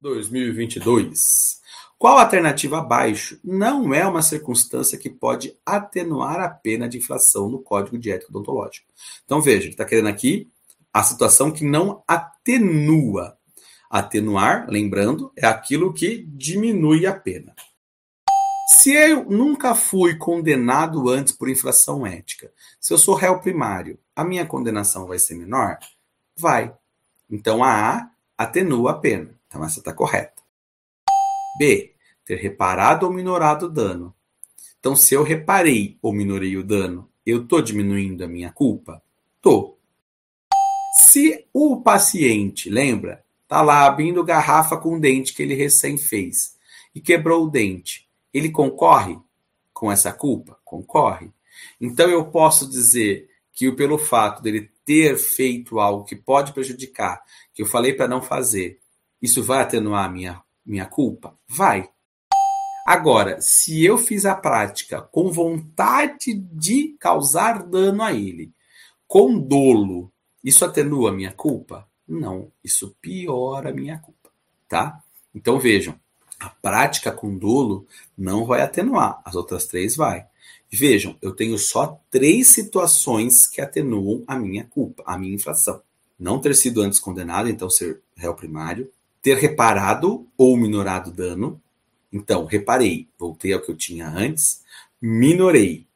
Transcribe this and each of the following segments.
2022. Qual alternativa abaixo não é uma circunstância que pode atenuar a pena de infração no Código de Ética Odontológica? Então veja, ele está querendo aqui a situação que não atenua. Atenuar, lembrando, é aquilo que diminui a pena. Se eu nunca fui condenado antes por infração ética, se eu sou réu primário, a minha condenação vai ser menor? Vai. Então a A atenua a pena. Então essa está correta. B. Ter reparado ou minorado o dano. Então, se eu reparei ou minorei o dano, eu estou diminuindo a minha culpa? Tô. Se o paciente, lembra, tá lá abrindo garrafa com dente que ele recém fez e quebrou o dente, ele concorre com essa culpa? Concorre. Então eu posso dizer que pelo fato dele ter feito algo que pode prejudicar, que eu falei para não fazer, isso vai atenuar minha, minha culpa? Vai. Agora, se eu fiz a prática com vontade de causar dano a ele, com dolo, isso atenua a minha culpa? Não, isso piora minha culpa, tá? Então vejam, a prática com dolo não vai atenuar, as outras três vai. Vejam, eu tenho só três situações que atenuam a minha culpa, a minha infração. Não ter sido antes condenado, então ser réu primário, ter reparado ou minorado dano. Então, reparei, voltei ao que eu tinha antes, minorei,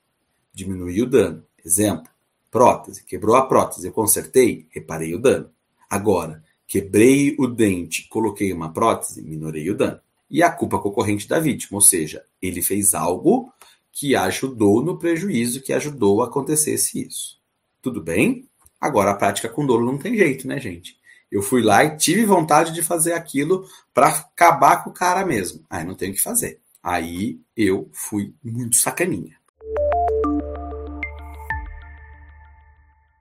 diminuí o dano. Exemplo, prótese, quebrou a prótese, eu consertei, reparei o dano. Agora, quebrei o dente, coloquei uma prótese, minorei o dano. E a culpa concorrente da vítima, ou seja, ele fez algo que ajudou no prejuízo, que ajudou a acontecesse isso. Tudo bem? Agora, a prática com dolo não tem jeito, né, gente? Eu fui lá e tive vontade de fazer aquilo para acabar com o cara mesmo. Aí não tenho o que fazer. Aí eu fui muito sacaninha.